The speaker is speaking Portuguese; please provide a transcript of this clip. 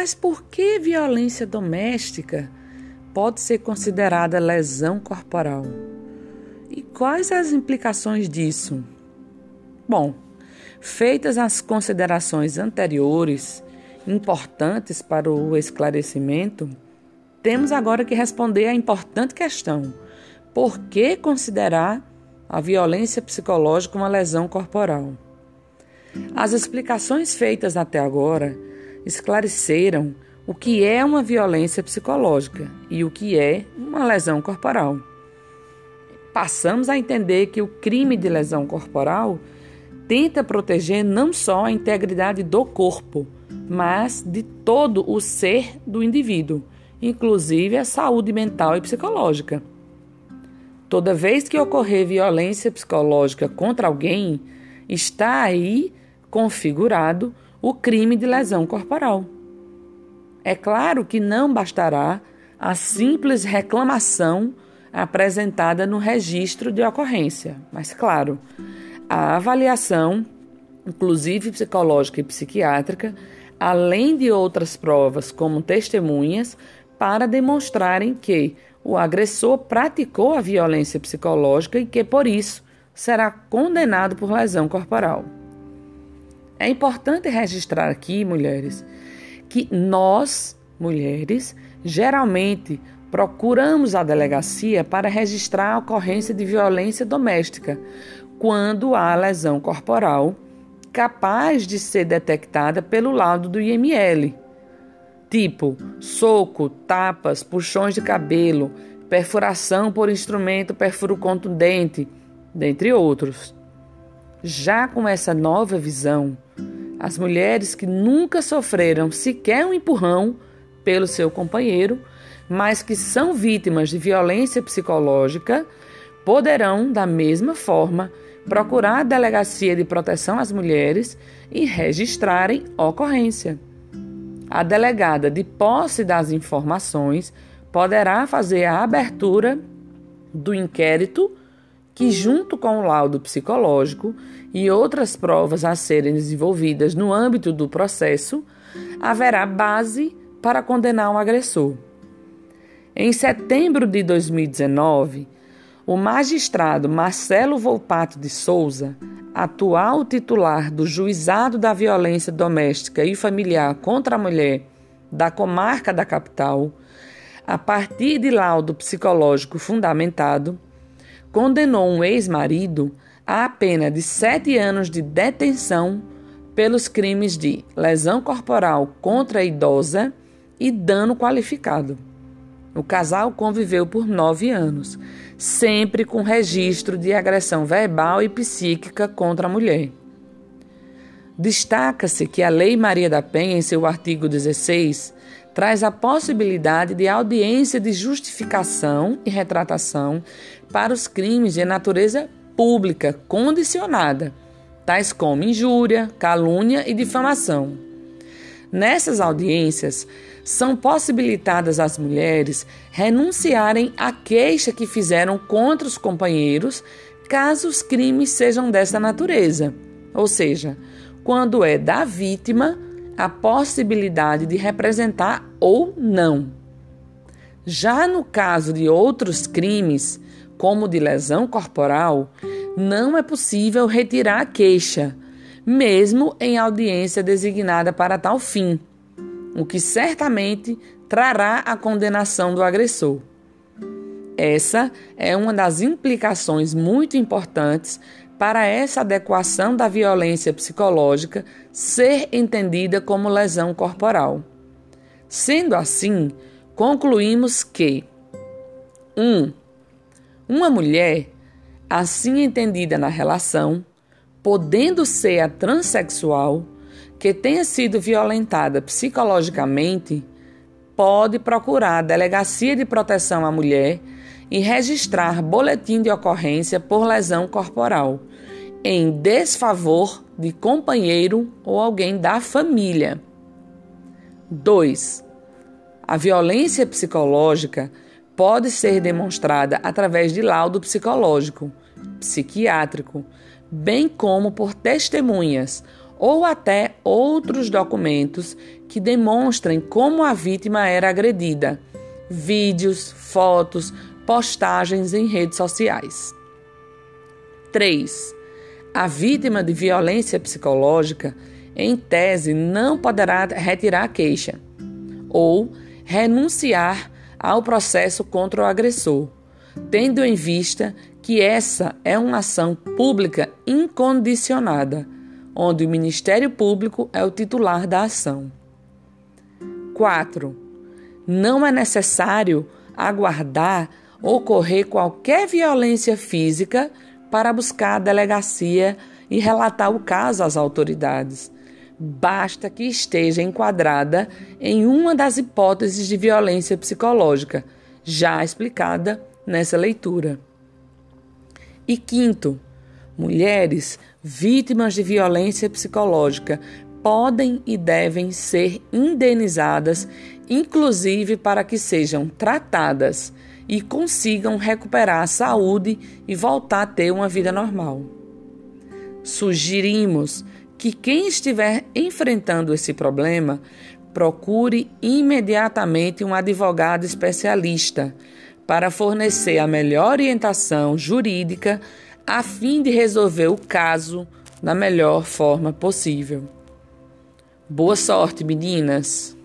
Mas por que violência doméstica pode ser considerada lesão corporal? E quais as implicações disso? Bom, feitas as considerações anteriores, importantes para o esclarecimento, temos agora que responder à importante questão: por que considerar a violência psicológica uma lesão corporal? As explicações feitas até agora esclareceram o que é uma violência psicológica e o que é uma lesão corporal. Passamos a entender que o crime de lesão corporal tenta proteger não só a integridade do corpo, mas de todo o ser do indivíduo, inclusive a saúde mental e psicológica. Toda vez que ocorrer violência psicológica contra alguém, está aí configurado o crime de lesão corporal. É claro que não bastará a simples reclamação apresentada no registro de ocorrência, mas, claro, a avaliação, inclusive psicológica e psiquiátrica, além de outras provas, como testemunhas, para demonstrarem que o agressor praticou a violência psicológica e que, por isso, será condenado por lesão corporal. É importante registrar aqui, mulheres, que nós, mulheres, geralmente procuramos a delegacia para registrar a ocorrência de violência doméstica quando há lesão corporal capaz de ser detectada pelo laudo do IML, tipo soco, tapas, puxões de cabelo, perfuração por instrumento perfuro contundente, dentre outros. Já com essa nova visão, as mulheres que nunca sofreram sequer um empurrão pelo seu companheiro, mas que são vítimas de violência psicológica, poderão, da mesma forma, procurar a Delegacia de Proteção às Mulheres e registrarem ocorrência. A delegada, de posse das informações, poderá fazer a abertura do inquérito que, junto com o laudo psicológico e outras provas a serem desenvolvidas no âmbito do processo, haverá base para condenar o agressor. Em setembro de 2019, o magistrado Marcelo Volpato de Souza, atual titular do Juizado da Violência Doméstica e Familiar contra a Mulher da comarca da capital, a partir de laudo psicológico fundamentado, condenou um ex-marido a pena de sete anos de detenção pelos crimes de lesão corporal contra a idosa e dano qualificado. O casal conviveu por nove anos, sempre com registro de agressão verbal e psíquica contra a mulher. Destaca-se que a Lei Maria da Penha, em seu artigo 16, traz a possibilidade de audiência de justificação e retratação para os crimes de natureza pública condicionada, tais como injúria, calúnia e difamação. Nessas audiências, são possibilitadas às mulheres renunciarem à queixa que fizeram contra os companheiros, caso os crimes sejam dessa natureza, ou seja, quando é da vítima a possibilidade de representar ou não. Já no caso de outros crimes, como de lesão corporal, não é possível retirar a queixa, mesmo em audiência designada para tal fim, o que certamente trará a condenação do agressor. Essa é uma das implicações muito importantes para essa adequação da violência psicológica ser entendida como lesão corporal. Sendo assim, concluímos que 1. Um, uma mulher, assim entendida na relação, podendo ser a transexual, que tenha sido violentada psicologicamente, pode procurar a Delegacia de Proteção à Mulher e registrar boletim de ocorrência por lesão corporal em desfavor de companheiro ou alguém da família. 2. A violência psicológica pode ser demonstrada através de laudo psicológico, psiquiátrico, bem como por testemunhas ou até outros documentos que demonstrem como a vítima era agredida, vídeos, fotos, postagens em redes sociais. 3. A vítima de violência psicológica, em tese, não poderá retirar a queixa ou renunciar ao processo contra o agressor, tendo em vista que essa é uma ação pública incondicionada, onde o Ministério Público é o titular da ação. 4. Não é necessário aguardar ocorrer qualquer violência física para buscar a delegacia e relatar o caso às autoridades. Basta que esteja enquadrada em uma das hipóteses de violência psicológica, já explicada nessa leitura. E quinto, mulheres vítimas de violência psicológica podem e devem ser indenizadas, inclusive para que sejam tratadas e consigam recuperar a saúde e voltar a ter uma vida normal. Sugerimos que quem estiver enfrentando esse problema procure imediatamente um advogado especialista para fornecer a melhor orientação jurídica a fim de resolver o caso da melhor forma possível. Boa sorte, meninas!